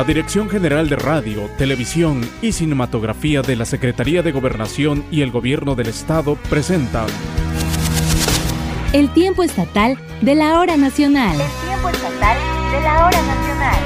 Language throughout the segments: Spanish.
La Dirección General de Radio, Televisión y Cinematografía de la Secretaría de Gobernación y el Gobierno del Estado presentan El tiempo estatal de la hora nacional. El tiempo estatal de la hora nacional.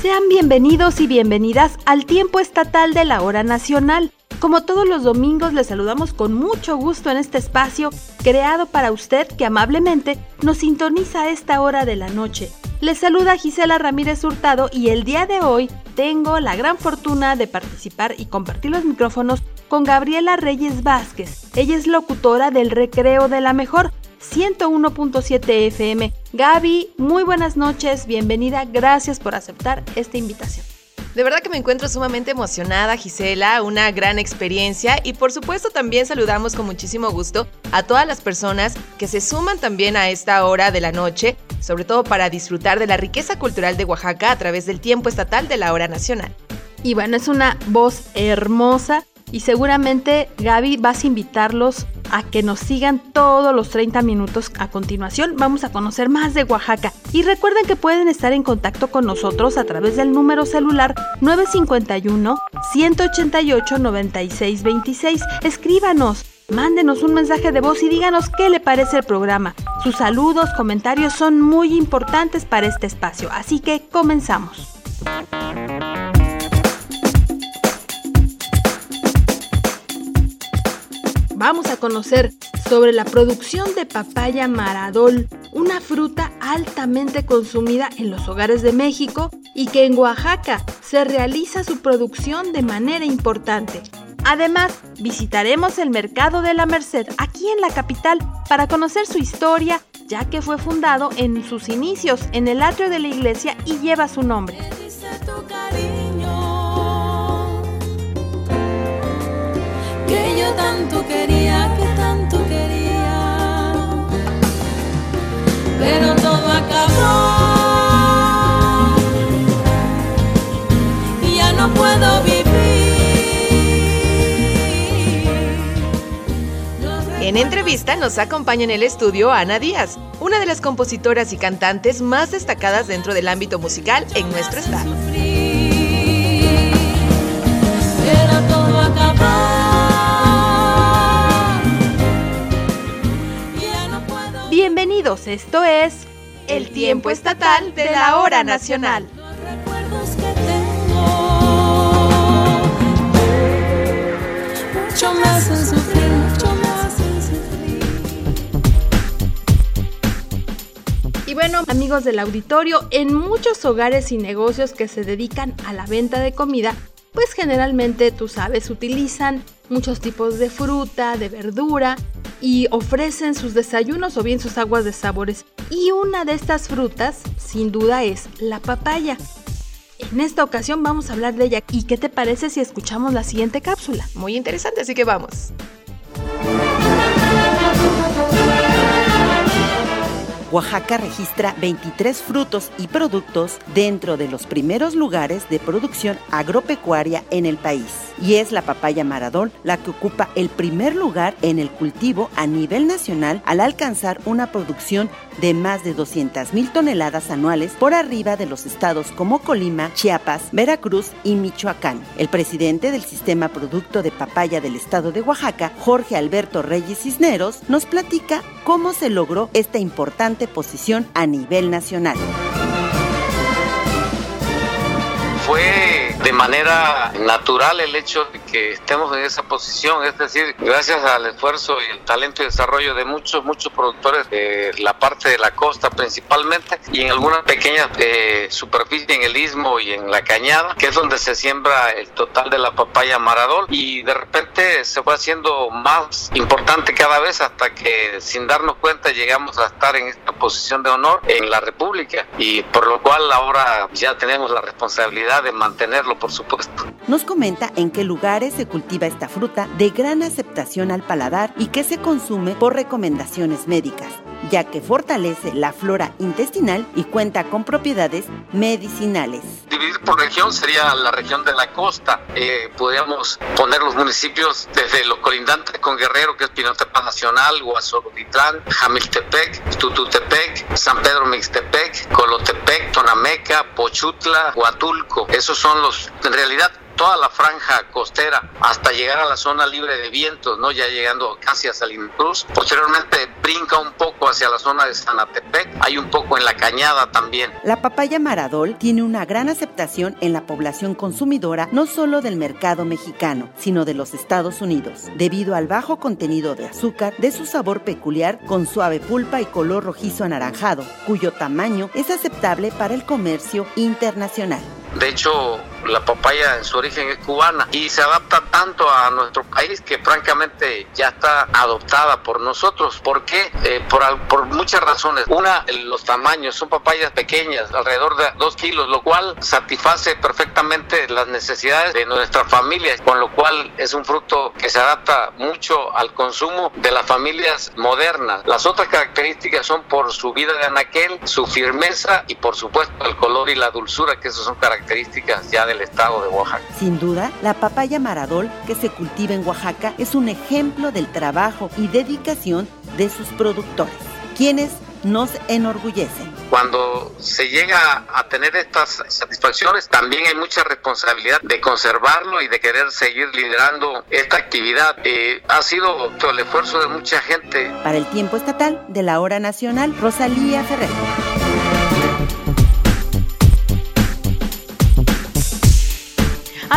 Sean bienvenidos y bienvenidas al tiempo estatal de la hora nacional. Como todos los domingos, les saludamos con mucho gusto en este espacio creado para usted que amablemente nos sintoniza a esta hora de la noche. Les saluda Gisela Ramírez Hurtado y el día de hoy tengo la gran fortuna de participar y compartir los micrófonos con Gabriela Reyes Vázquez. Ella es locutora del Recreo de la Mejor, 101.7 FM. Gaby, muy buenas noches, bienvenida, gracias por aceptar esta invitación. De verdad que me encuentro sumamente emocionada, Gisela, una gran experiencia y por supuesto también saludamos con muchísimo gusto a todas las personas que se suman también a esta hora de la noche, sobre todo para disfrutar de la riqueza cultural de Oaxaca a través del tiempo estatal de la hora nacional. Y bueno, es una voz hermosa y seguramente Gaby vas a invitarlos a que nos sigan todos los 30 minutos a continuación. Vamos a conocer más de Oaxaca. Y recuerden que pueden estar en contacto con nosotros a través del número celular 951-188-9626. Escríbanos. Mándenos un mensaje de voz y díganos qué le parece el programa. Sus saludos, comentarios son muy importantes para este espacio, así que comenzamos. Vamos a conocer sobre la producción de papaya maradol, una fruta altamente consumida en los hogares de México y que en Oaxaca se realiza su producción de manera importante. Además, visitaremos el mercado de la Merced aquí en la capital para conocer su historia, ya que fue fundado en sus inicios en el atrio de la iglesia y lleva su nombre. Tanto quería, que tanto quería. Pero todo acabó. Y ya no puedo vivir. En entrevista nos acompaña en el estudio Ana Díaz, una de las compositoras y cantantes más destacadas dentro del ámbito musical en nuestro estado. Pero todo Bienvenidos, esto es El tiempo estatal de la hora nacional. Los que tengo. Mucho hacen sufrir. Y bueno, amigos del auditorio, en muchos hogares y negocios que se dedican a la venta de comida, pues generalmente, tú sabes, utilizan muchos tipos de fruta, de verdura y ofrecen sus desayunos o bien sus aguas de sabores. Y una de estas frutas, sin duda, es la papaya. En esta ocasión vamos a hablar de ella. ¿Y qué te parece si escuchamos la siguiente cápsula? Muy interesante, así que vamos. Oaxaca registra 23 frutos y productos dentro de los primeros lugares de producción agropecuaria en el país. Y es la papaya maradol la que ocupa el primer lugar en el cultivo a nivel nacional al alcanzar una producción de más de 200 mil toneladas anuales por arriba de los estados como Colima, Chiapas, Veracruz y Michoacán. El presidente del Sistema Producto de Papaya del estado de Oaxaca, Jorge Alberto Reyes Cisneros, nos platica cómo se logró esta importante posición a nivel nacional. Fue de manera natural el hecho de que estemos en esa posición, es decir, gracias al esfuerzo y el talento y desarrollo de muchos, muchos productores de la parte de la costa principalmente y en alguna pequeña eh, superficie en el istmo y en la cañada, que es donde se siembra el total de la papaya maradol y de repente se fue haciendo más importante cada vez hasta que sin darnos cuenta llegamos a estar en esta posición de honor en la República y por lo cual ahora ya tenemos la responsabilidad de mantenerlo, por supuesto. Nos comenta en qué lugares se cultiva esta fruta de gran aceptación al paladar y que se consume por recomendaciones médicas, ya que fortalece la flora intestinal y cuenta con propiedades medicinales. Dividir por región sería la región de la costa. Eh, podríamos poner los municipios desde los colindantes con Guerrero, que es Pinotepa Nacional, Guasolotitlán, Jamiltepec, Tututepec, San Pedro Mixtepec, Colotepec, Tonameca, Pochutla, Huatulco. Esos son los, en realidad, toda la franja costera hasta llegar a la zona libre de vientos, ¿no? Ya llegando casi a Salina Cruz. Posteriormente brinca un poco hacia la zona de Sanatepec, hay un poco en la cañada también. La papaya maradol tiene una gran aceptación en la población consumidora, no solo del mercado mexicano, sino de los Estados Unidos, debido al bajo contenido de azúcar, de su sabor peculiar con suave pulpa y color rojizo anaranjado, cuyo tamaño es aceptable para el comercio internacional. De hecho, la papaya en su origen es cubana y se adapta tanto a nuestro país que francamente ya está adoptada por nosotros. ¿Por qué? Eh, por, muchas razones. Una, los tamaños, son papayas pequeñas, alrededor de 2 kilos, lo cual satisface perfectamente las necesidades de nuestra familia, con lo cual es un fruto que se adapta mucho al consumo de las familias modernas. Las otras características son por su vida de anaquel, su firmeza y por supuesto el color y la dulzura, que esas son características ya del estado de Oaxaca. Sin duda, la papaya maradol que se cultiva en Oaxaca es un ejemplo del trabajo y dedicación de sus productores, quienes nos enorgullecen. Cuando se llega a tener estas satisfacciones, también hay mucha responsabilidad de conservarlo y de querer seguir liderando esta actividad. Eh, ha sido todo el esfuerzo de mucha gente. Para el tiempo estatal de la hora nacional, Rosalía Ferrer.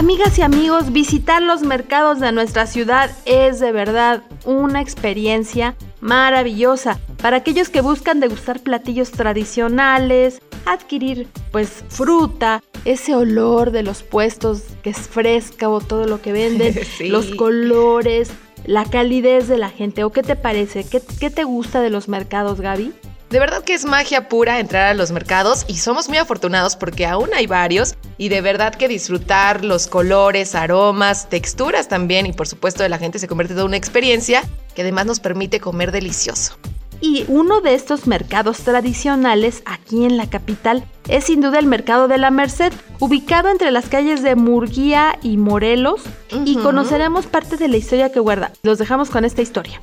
Amigas y amigos, visitar los mercados de nuestra ciudad es de verdad una experiencia maravillosa para aquellos que buscan degustar platillos tradicionales, adquirir pues fruta, ese olor de los puestos que es fresca o todo lo que venden, los colores, la calidez de la gente. ¿O qué te parece? ¿Qué, ¿Qué te gusta de los mercados, Gaby? De verdad que es magia pura entrar a los mercados y somos muy afortunados porque aún hay varios y de verdad que disfrutar los colores, aromas, texturas también y por supuesto de la gente se convierte en una experiencia que además nos permite comer delicioso. Y uno de estos mercados tradicionales aquí en la capital es sin duda el Mercado de la Merced, ubicado entre las calles de Murguía y Morelos, y conoceremos parte de la historia que guarda. Los dejamos con esta historia.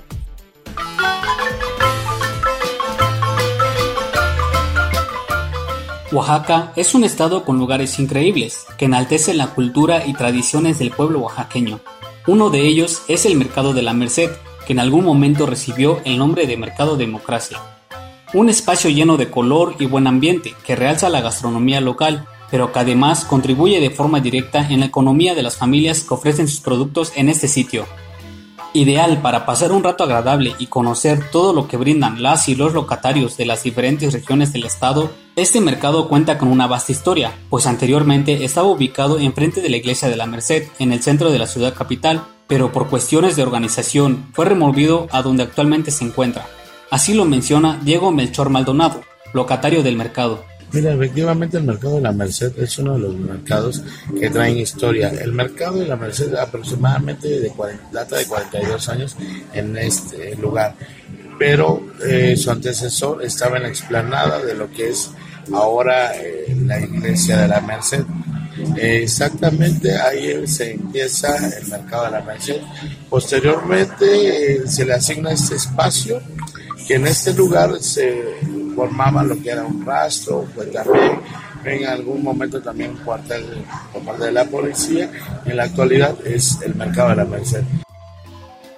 Oaxaca es un estado con lugares increíbles que enaltecen la cultura y tradiciones del pueblo oaxaqueño. Uno de ellos es el Mercado de la Merced, que en algún momento recibió el nombre de Mercado Democracia. Un espacio lleno de color y buen ambiente que realza la gastronomía local, pero que además contribuye de forma directa en la economía de las familias que ofrecen sus productos en este sitio. Ideal para pasar un rato agradable y conocer todo lo que brindan las y los locatarios de las diferentes regiones del estado, este mercado cuenta con una vasta historia, pues anteriormente estaba ubicado enfrente de la iglesia de la Merced, en el centro de la ciudad capital, pero por cuestiones de organización fue removido a donde actualmente se encuentra. Así lo menciona Diego Melchor Maldonado, locatario del mercado. Mira, efectivamente el mercado de la Merced es uno de los mercados que traen historia. El mercado de la Merced aproximadamente de 40, data de 42 años en este lugar, pero eh, su antecesor estaba en la explanada de lo que es ahora eh, la iglesia de la Merced. exactamente ahí se empieza el mercado de la Merced. Posteriormente eh, se le asigna este espacio que en este lugar se formaba lo que era un rastro, pues también en algún momento también un cuartel por parte de la policía. En la actualidad es el mercado de la Merced.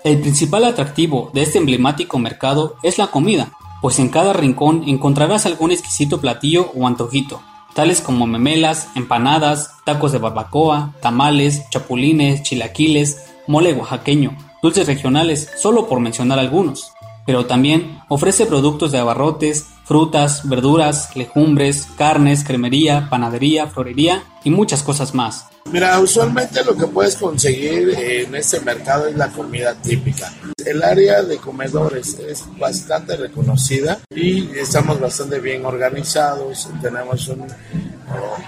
El principal atractivo de este emblemático mercado es la comida, pues en cada rincón encontrarás algún exquisito platillo o antojito, tales como memelas, empanadas, tacos de barbacoa, tamales, chapulines, chilaquiles, mole oaxaqueño, dulces regionales, solo por mencionar algunos pero también ofrece productos de abarrotes, frutas, verduras, legumbres, carnes, cremería, panadería, florería y muchas cosas más. Mira, usualmente lo que puedes conseguir en este mercado es la comida típica. El área de comedores es bastante reconocida y estamos bastante bien organizados. Tenemos un,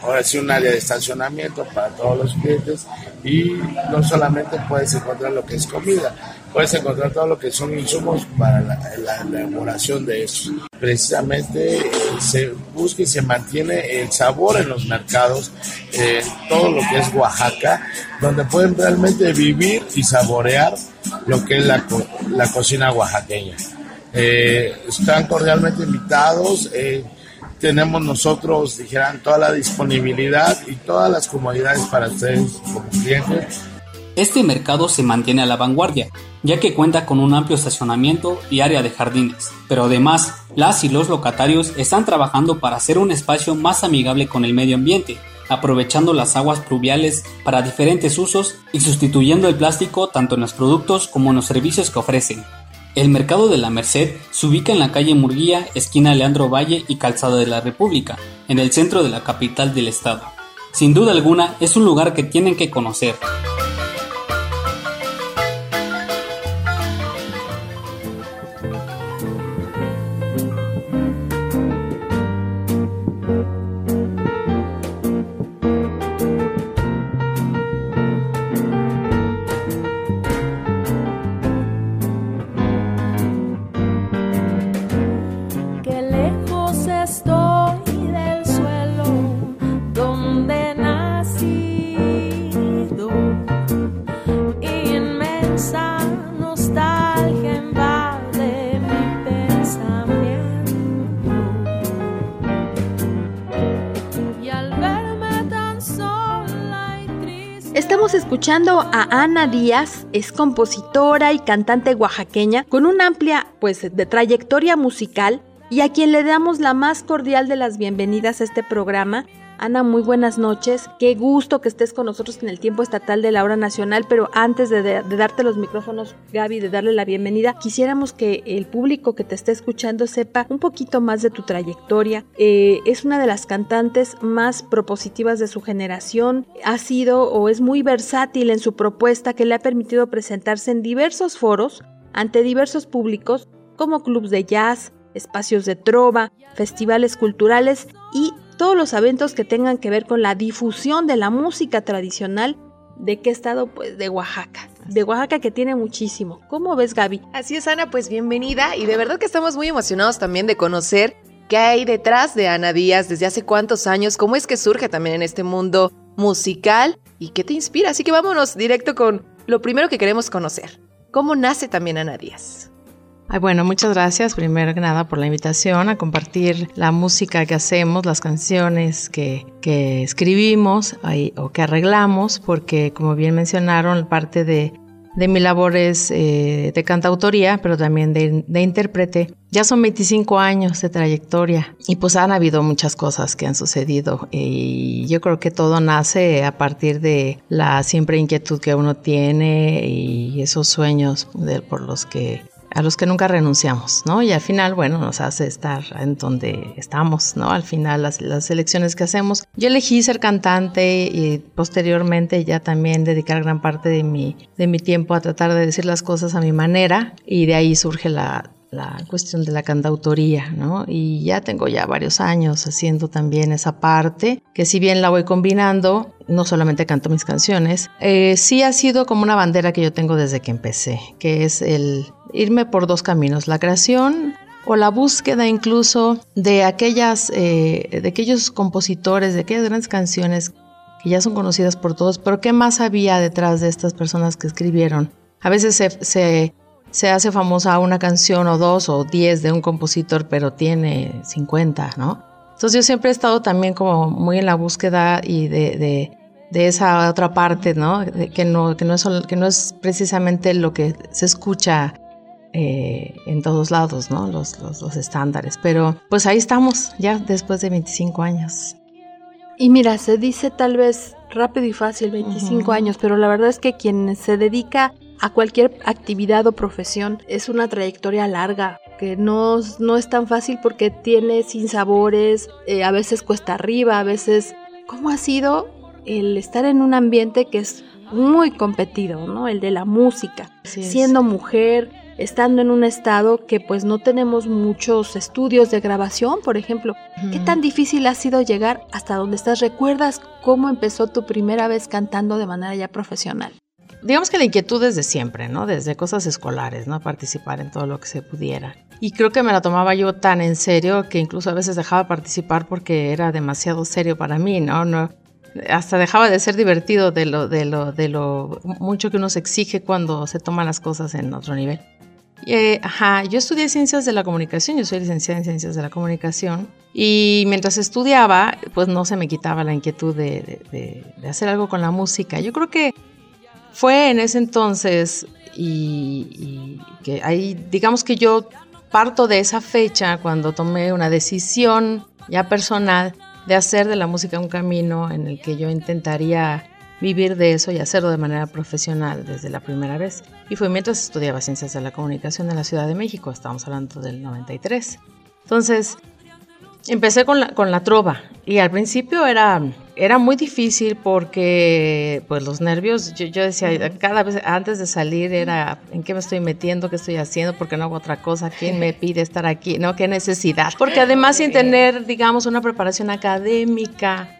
ahora sí un área de estacionamiento para todos los clientes y no solamente puedes encontrar lo que es comida, puedes encontrar todo lo que son insumos para la, elaboración de eso. Precisamente eh, se busca y se mantiene el sabor en los mercados, eh, todo lo que es Oaxaca, donde pueden realmente vivir y saborear lo que es la, la cocina oaxaqueña. Eh, están cordialmente invitados. Eh, tenemos nosotros, dijeran, toda la disponibilidad y todas las comodidades para ustedes como clientes. Este mercado se mantiene a la vanguardia, ya que cuenta con un amplio estacionamiento y área de jardines, pero además las y los locatarios están trabajando para hacer un espacio más amigable con el medio ambiente, aprovechando las aguas pluviales para diferentes usos y sustituyendo el plástico tanto en los productos como en los servicios que ofrecen. El Mercado de la Merced se ubica en la calle Murguía, esquina Leandro Valle y Calzada de la República, en el centro de la capital del estado. Sin duda alguna es un lugar que tienen que conocer. Escuchando a Ana Díaz, es compositora y cantante oaxaqueña con una amplia pues de trayectoria musical y a quien le damos la más cordial de las bienvenidas a este programa Ana, muy buenas noches. Qué gusto que estés con nosotros en el tiempo estatal de la hora nacional, pero antes de, darte los micrófonos, Gaby, de darle la bienvenida, quisiéramos que el público que te esté escuchando sepa un poquito más de tu trayectoria. Eh, es una de las cantantes más propositivas de su generación. Ha sido o es muy versátil en su propuesta que le ha permitido presentarse en diversos foros ante diversos públicos como clubs de jazz, espacios de trova, festivales culturales y todos los eventos que tengan que ver con la difusión de la música tradicional ¿De qué estado? Pues de Oaxaca. De Oaxaca que tiene muchísimo. ¿Cómo ves, Gaby? Así es, Ana, pues bienvenida y de verdad que estamos muy emocionados también de conocer qué hay detrás de Ana Díaz, desde hace cuántos años, cómo es que surge también en este mundo musical y qué te inspira. Así que vámonos directo con lo primero que queremos conocer. ¿Cómo nace también Ana Díaz? Ay, bueno, muchas gracias primero que nada por la invitación a compartir la música que hacemos, las canciones que, que escribimos o que arreglamos, porque como bien mencionaron, parte de, de mi labor es eh, de cantautoría, pero también de, de, intérprete. Ya son 25 años de trayectoria y pues han habido muchas cosas que han sucedido y yo creo que todo nace a partir de la siempre inquietud que uno tiene y esos sueños por los que a los que nunca renunciamos, ¿no? Y al final, bueno, nos hace estar en donde estamos, ¿no? Al final, las, las elecciones que hacemos. Yo elegí ser cantante y posteriormente ya también dedicar gran parte de mi, de mi tiempo a tratar de decir las cosas a mi manera y de ahí surge la, la cuestión de la cantautoría, ¿no? Y ya tengo ya varios años haciendo también esa parte, que si bien la voy combinando, no solamente canto mis canciones, eh, sí ha sido como una bandera que yo tengo desde que empecé, que es el irme por dos caminos, la creación o la búsqueda incluso de aquellas, eh, de aquellos compositores, de aquellas grandes canciones que ya son conocidas por todos, pero qué más había detrás de estas personas que escribieron. A veces se, se, hace famosa una canción o dos o diez de un compositor, pero tiene 50, ¿no? Entonces yo siempre he estado también como muy en la búsqueda y de, de, esa otra parte, ¿no? que, no, que, no es, que no es precisamente lo que se escucha eh, en todos lados, ¿no? Los, los, estándares. Pero pues ahí estamos, ya después de 25 años. Y mira, se dice tal vez rápido y fácil 25 años, pero la verdad es que quien se dedica a cualquier actividad o profesión es una trayectoria larga, que no, no es tan fácil porque tiene sinsabores, eh, a veces cuesta arriba, a veces... ¿Cómo ha sido el estar en un ambiente que es muy competido, ¿no? El de la música, siendo mujer, estando en un estado que pues no tenemos muchos estudios de grabación, por ejemplo. ¿Qué tan difícil ha sido llegar hasta donde estás? ¿Recuerdas cómo empezó tu primera vez cantando de manera ya profesional? digamos que la inquietud desde siempre, ¿no? Desde cosas escolares, ¿no? Participar en todo lo que se pudiera. Y creo que me la tomaba yo tan en serio que incluso a veces dejaba participar porque era demasiado serio para mí, ¿no? no hasta dejaba de ser divertido de lo, de lo, de lo mucho que uno se exige cuando se toman las cosas en otro nivel. Eh, ajá, yo estudié ciencias de la comunicación, yo soy licenciada en ciencias de la comunicación y mientras estudiaba, pues no se me quitaba la inquietud de, de hacer algo con la música. Yo creo que fue en ese entonces y, que ahí, digamos que yo parto de esa fecha cuando tomé una decisión ya personal de hacer de la música un camino en el que yo intentaría vivir de eso y hacerlo de manera profesional desde la primera vez. Y fue mientras estudiaba Ciencias de la Comunicación en la Ciudad de México, estamos hablando del 93. Entonces, Empecé con la, con la trova y al principio era, era muy difícil porque pues los nervios, yo, decía, cada vez antes de salir era, ¿en qué me estoy metiendo? ¿Qué estoy haciendo? ¿Por qué no hago otra cosa? ¿Quién me pide estar aquí? ¿No? ¿Qué necesidad? Porque además sin tener, digamos, una preparación académica,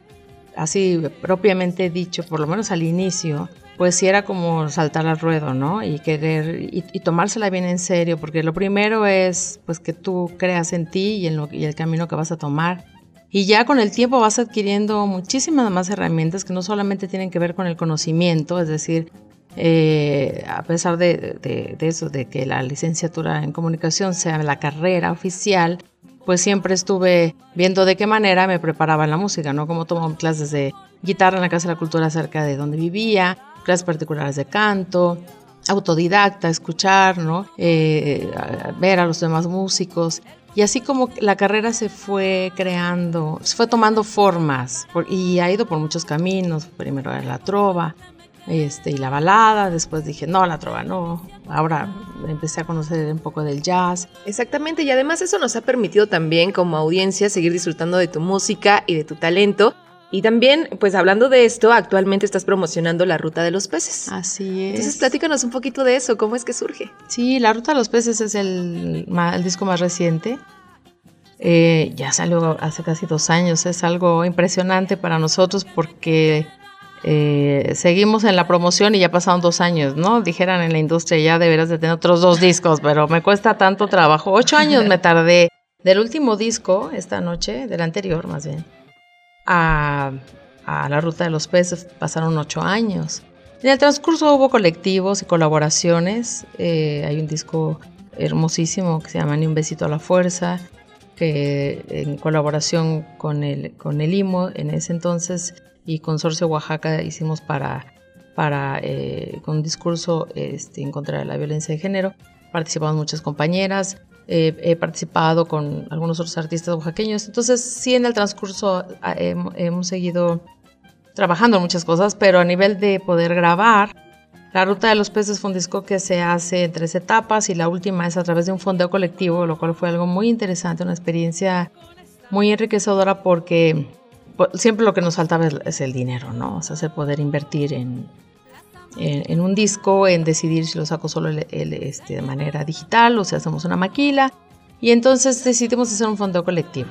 así propiamente dicho, por lo menos al inicio, pues sí era como saltar al ruedo, ¿no? Y querer, y, tomársela bien en serio, porque lo primero es pues que tú creas en ti y en lo, y el camino que vas a tomar. Y ya con el tiempo vas adquiriendo muchísimas más herramientas que no solamente tienen que ver con el conocimiento, es decir, eh, a pesar de, de, eso, de que la licenciatura en comunicación sea la carrera oficial, pues siempre estuve viendo de qué manera me preparaba en la música, ¿no? Como tomo clases de guitarra en la Casa de la Cultura cerca de donde vivía, clases particulares de canto, autodidacta, escuchar, ¿no? Eh, ver a los demás músicos. Y así como la carrera se fue creando, se fue tomando formas y ha ido por muchos caminos. Primero era la trova este, y la balada, después dije, no, la trova no. Ahora empecé a conocer un poco del jazz. Exactamente, y además eso nos ha permitido también como audiencia seguir disfrutando de tu música y de tu talento y también, pues hablando de esto, actualmente estás promocionando la Ruta de los Peces. Así es. Entonces, platícanos un poquito de eso, ¿cómo es que surge? Sí, la Ruta de los Peces es el, disco más reciente. Eh, ya salió hace casi dos años, es algo impresionante para nosotros porque eh, seguimos en la promoción y ya pasaron dos años, ¿no? Dijeran en la industria ya deberás de tener otros dos discos, pero me cuesta tanto trabajo. Ocho años me tardé del último disco esta noche, del anterior más bien a, la Ruta de los Peces pasaron ocho años. En el transcurso hubo colectivos y colaboraciones. Eh, hay un disco hermosísimo que se llama Ni un besito a la fuerza, que en colaboración con el, con el IMO en ese entonces y Consorcio Oaxaca hicimos para, para eh, con un discurso este, en contra de la violencia de género. Participamos muchas compañeras, he participado con algunos otros artistas oaxaqueños. Entonces, sí, en el transcurso ah, hemos seguido trabajando en muchas cosas, pero a nivel de poder grabar, la Ruta de los Peces fue un disco que se hace en tres etapas y la última es a través de un fondeo colectivo, lo cual fue algo muy interesante, una experiencia muy enriquecedora porque siempre lo que nos faltaba es el dinero, ¿no? O sea, el poder invertir en, en, un disco, en decidir si lo saco solo este, de manera digital o si hacemos una maquila. Y entonces decidimos hacer un fondo colectivo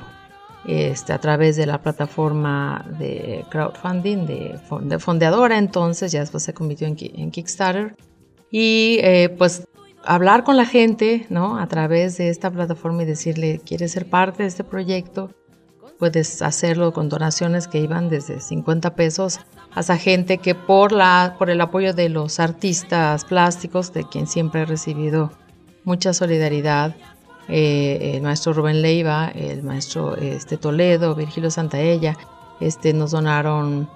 este, a través de la plataforma de crowdfunding de, fondeadora, entonces ya después se convirtió en, en Kickstarter. Y eh, pues hablar con la gente ¿no? a través de esta plataforma y decirle, ¿quieres ser parte de este proyecto? Puedes hacerlo con donaciones que iban desde 50 pesos hasta gente que por, la, por el apoyo de los artistas plásticos, de quien siempre he recibido mucha solidaridad, eh, el maestro Rubén Leiva, el maestro este, Toledo, Virgilio Santaella, este, nos donaron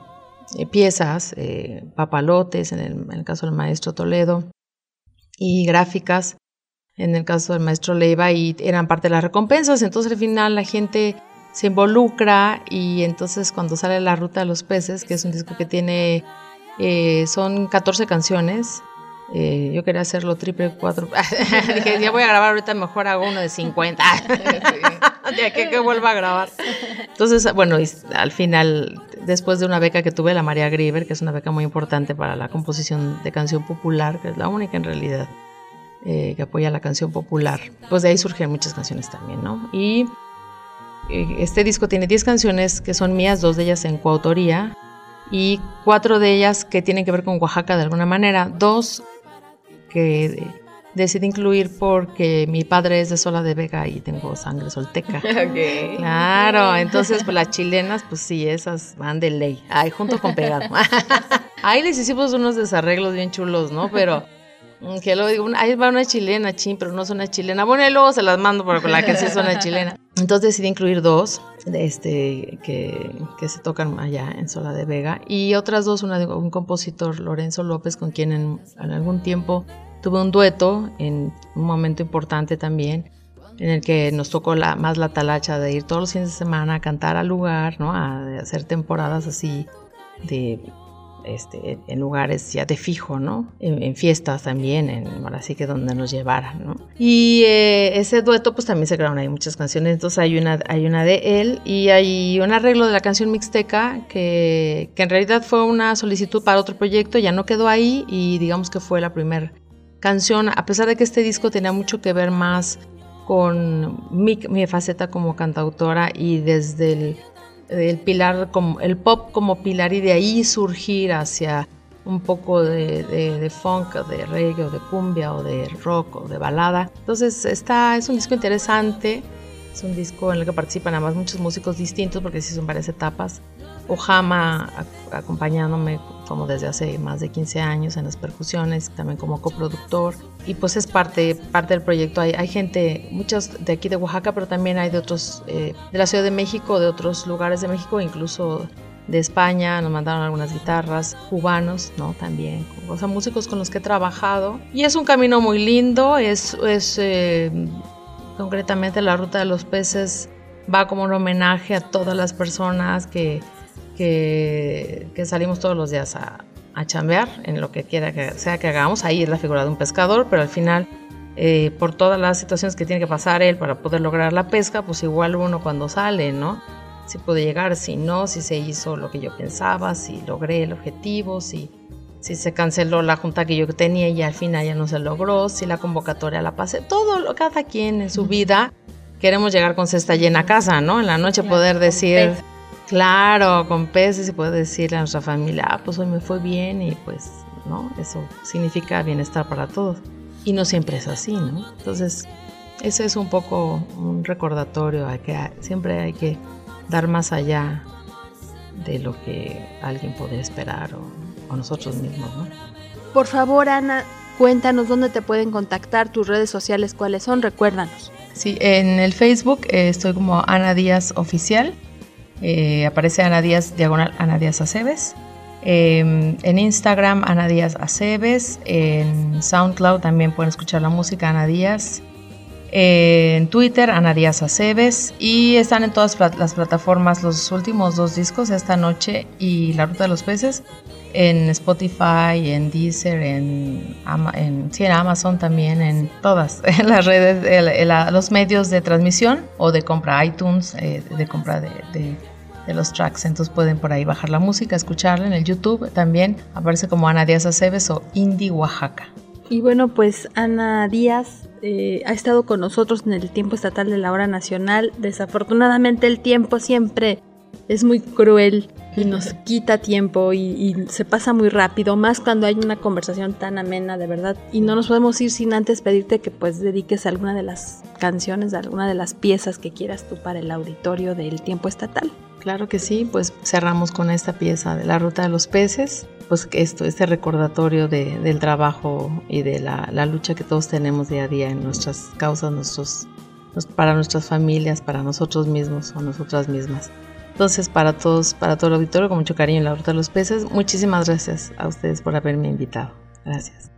eh, piezas, eh, papalotes en el, en el, caso del maestro Toledo, y gráficas en el caso del maestro Leiva, y eran parte de las recompensas. Entonces al final la gente se involucra y entonces cuando sale La Ruta de los Peces, que es un disco que tiene, eh, son 14 canciones, eh, yo quería hacerlo triple, cuatro, dije, ya voy a grabar ahorita, mejor hago uno de 50, de que, que vuelva a grabar. Entonces, bueno, al final, después de una beca que tuve, la María Grieber, que es una beca muy importante para la composición de canción popular, que es la única en realidad eh, que apoya la canción popular, pues de ahí surgen muchas canciones también, ¿no? Y este disco tiene 10 canciones que son mías, dos de ellas en coautoría y cuatro de ellas que tienen que ver con Oaxaca de alguna manera. Dos que decidí incluir porque mi padre es de Sola de Vega y tengo sangre solteca. Claro, entonces pues las chilenas, pues sí, esas van de ley. Ahí junto con pegado. Ahí les hicimos unos desarreglos bien chulos, ¿no? Pero que luego digo, ahí va una chilena, chin, pero no es una chilena. Bueno, y luego se las mando por la que sí es una chilena. Entonces decidí incluir dos este, que, que, se tocan allá en Sola de Vega y otras dos, una de un compositor, Lorenzo López, con quien en, en algún tiempo tuve un dueto en un momento importante también en el que nos tocó la, más la talacha de ir todos los fines de semana a cantar al lugar, ¿no? A hacer temporadas así de este, en lugares ya de fijo, ¿no? En, fiestas también, en, ahora sí que donde nos llevaran, ¿no? Y eh, ese dueto pues también se grabaron ahí muchas canciones, entonces hay una, hay una de él y hay un arreglo de la canción Mixteca que, que en realidad fue una solicitud para otro proyecto, ya no quedó ahí y digamos que fue la primera canción, a pesar de que este disco tenía mucho que ver más con mi, faceta como cantautora y desde el, pilar, como, el pop como pilar y de ahí surgir hacia un poco de, de, funk, de reggae o de cumbia o de rock o de balada. Entonces está, es un disco interesante, es un disco en el que participan además muchos músicos distintos porque sí son varias etapas. Ojama acompañándome como desde hace más de 15 años en las percusiones, también como coproductor. Y pues es parte, parte del proyecto. Hay, hay gente, muchos de aquí de Oaxaca, pero también hay de otros, eh, de la Ciudad de México, de otros lugares de México, incluso de España, nos mandaron algunas guitarras, cubanos, ¿no? También, o sea, músicos con los que he trabajado. Y es un camino muy lindo, es, es eh, concretamente la Ruta de los Peces va como un homenaje a todas las personas que que, salimos todos los días a, a, chambear en lo que quiera que sea que hagamos. Ahí es la figura de un pescador, pero al final, eh, por todas las situaciones que tiene que pasar él para poder lograr la pesca, pues igual uno cuando sale, ¿no? Si puede llegar, si no, si se hizo lo que yo pensaba, si logré el objetivo, si, si se canceló la junta que yo tenía y al final ya no se logró, si la convocatoria la pasé, todo, lo, cada quien en su vida queremos llegar con cesta llena a casa, ¿no? En la noche poder decir Claro, con peces y puede decirle a nuestra familia, ah, pues hoy me fue bien y pues, ¿no? Eso significa bienestar para todos. Y no siempre es así, ¿no? Entonces, eso es un poco un recordatorio a que siempre hay que dar más allá de lo que alguien puede esperar o, nosotros mismos, ¿no? Por favor, Ana, cuéntanos dónde te pueden contactar, tus redes sociales, cuáles son, recuérdanos. Sí, en el Facebook eh, estoy como Ana Díaz Oficial eh, aparece Ana Díaz, diagonal Ana Díaz Aceves. Em, en Instagram, Ana Díaz Aceves. En SoundCloud también pueden escuchar la música Ana Díaz. en Twitter, Ana Díaz Aceves. Y están en todas las plataformas los últimos dos discos, Esta Noche y La Ruta de los Peces. En Spotify, en Deezer, en, en, en Amazon también, en todas en las redes, los medios de transmisión o de compra iTunes, eh, de compra de los tracks. Entonces pueden por ahí bajar la música, escucharla en el YouTube. También aparece como Ana Díaz Aceves o Indie Oaxaca. Y bueno, pues Ana Díaz eh, ha estado con nosotros en el tiempo estatal de la hora nacional. Desafortunadamente el tiempo siempre es muy cruel y nos quita tiempo y, se pasa muy rápido, más cuando hay una conversación tan amena de verdad. Y no nos podemos ir sin antes pedirte que pues dediques alguna de las canciones, alguna de las piezas que quieras tú para el auditorio del tiempo estatal. Claro que sí, pues cerramos con esta pieza de la ruta de los peces, pues esto, este recordatorio del trabajo y de la, lucha que todos tenemos día a día en nuestras causas, nuestros, para nuestras familias, para nosotros mismos o nosotras mismas. Entonces, para todos, para todo el auditorio, con mucho cariño la ruta de los peces, muchísimas gracias a ustedes por haberme invitado. Gracias.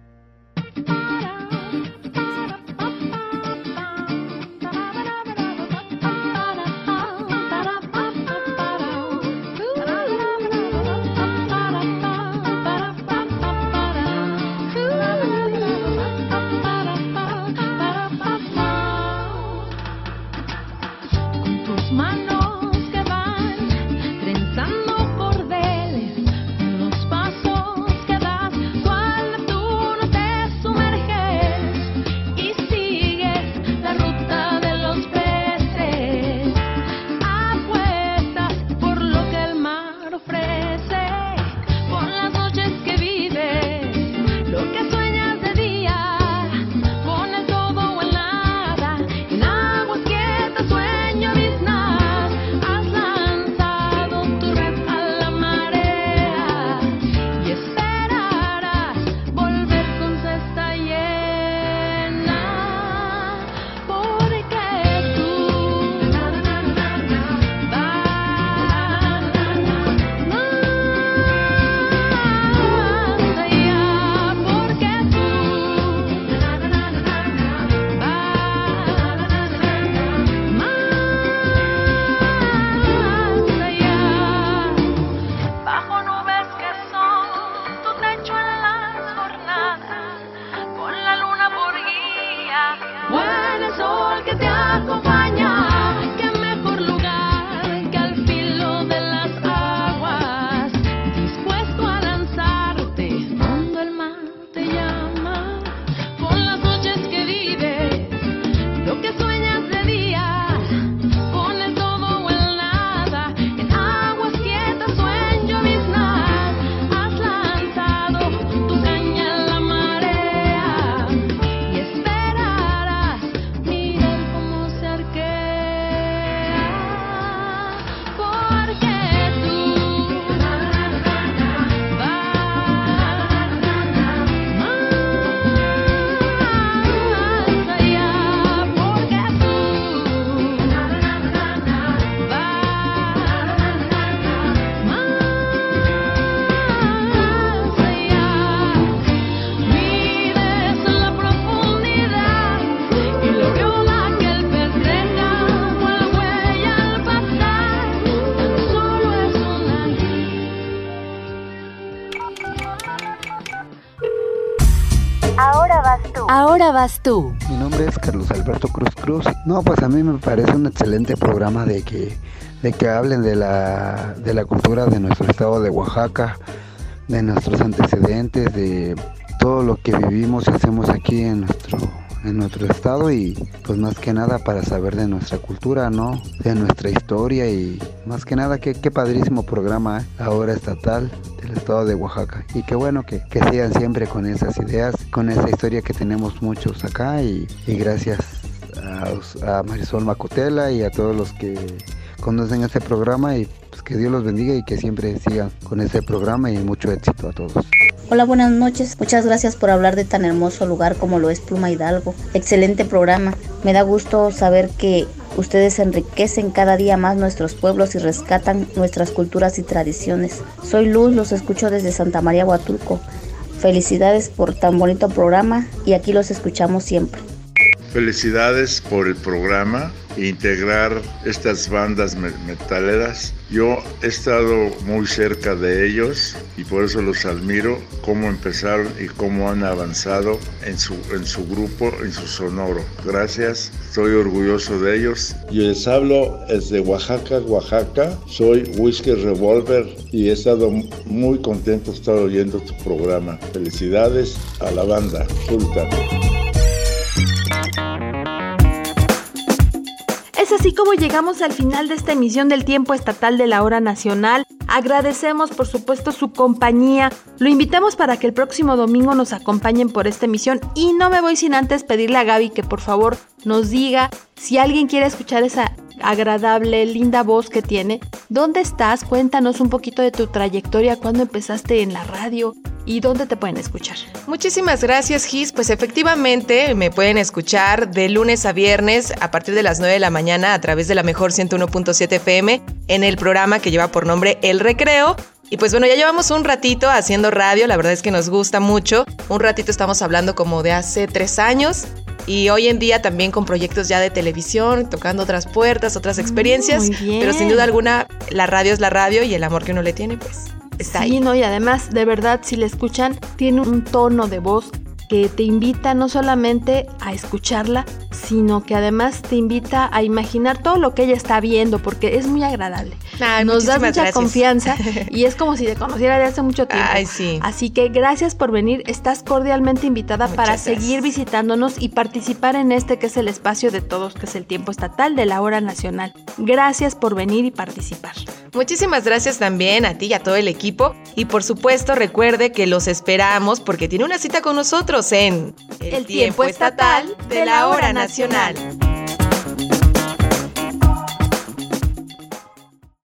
Mi nombre es Carlos Alberto Cruz Cruz. No, pues a mí me parece un excelente programa de que, de que hablen de la, de la cultura de nuestro estado de Oaxaca, de nuestros antecedentes, de todo lo que vivimos y hacemos aquí en nuestro en nuestro estado y pues más que nada para saber de nuestra cultura, ¿no? De nuestra historia y más que nada qué, qué padrísimo programa ¿eh? ahora estatal del estado de Oaxaca y qué bueno que, que, sigan siempre con esas ideas, con esa historia que tenemos muchos acá y, y gracias a, a, Marisol Macotela y a todos los que conocen este programa y pues que Dios los bendiga y que siempre sigan con este programa y mucho éxito a todos. Hola, buenas noches. Muchas gracias por hablar de tan hermoso lugar como lo es Pluma Hidalgo. Excelente programa. Me da gusto saber que ustedes enriquecen cada día más nuestros pueblos y rescatan nuestras culturas y tradiciones. Soy Luz, los escucho desde Santa María Huatulco. Felicidades por tan bonito programa y aquí los escuchamos siempre. Felicidades por el programa integrar estas bandas metaleras. Yo he estado muy cerca de ellos y por eso los admiro, cómo empezaron y cómo han avanzado en su, en su grupo, en su sonoro. Gracias, estoy orgulloso de ellos. Yo les hablo desde Oaxaca, Oaxaca. Soy Whiskey Revolver y he estado muy contento de estar oyendo tu programa. Felicidades a la banda Sultan. Así como llegamos al final de esta emisión del tiempo estatal de la hora nacional. Agradecemos por supuesto su compañía. Lo invitamos para que el próximo domingo nos acompañen por esta emisión y no me voy sin antes pedirle a Gaby que por favor nos diga si alguien quiere escuchar esa agradable, linda voz que tiene. ¿Dónde estás? Cuéntanos un poquito de tu trayectoria, cuándo empezaste en la radio y dónde te pueden escuchar. Muchísimas gracias, Gis. Pues efectivamente me pueden escuchar de lunes a viernes a partir de las 9 de la mañana a través de la mejor 101.7 FM en el programa que lleva por nombre El Recreo. Y pues bueno, ya llevamos un ratito haciendo radio, la verdad es que nos gusta mucho. Un ratito estamos hablando como de hace tres años y hoy en día también con proyectos ya de televisión, tocando otras puertas, otras experiencias. Pero sin duda alguna, la radio es la radio y el amor que uno le tiene, pues está sí, ahí. No, y además, de verdad, si le escuchan, tiene un tono de voz que te invita no solamente a escucharla, sino que además te invita a imaginar todo lo que ella está viendo, porque es muy agradable. Ay, Nos da mucha gracias. confianza y es como si te conociera de hace mucho tiempo. Ay, sí. Así que gracias por venir, estás cordialmente invitada Muchas para gracias. seguir visitándonos y participar en este que es el espacio de todos, que es el tiempo estatal de la hora nacional. Gracias por venir y participar. Muchísimas gracias también a ti y a todo el equipo. Y por supuesto, recuerde que los esperamos porque tiene una cita con nosotros en El tiempo estatal de la hora nacional.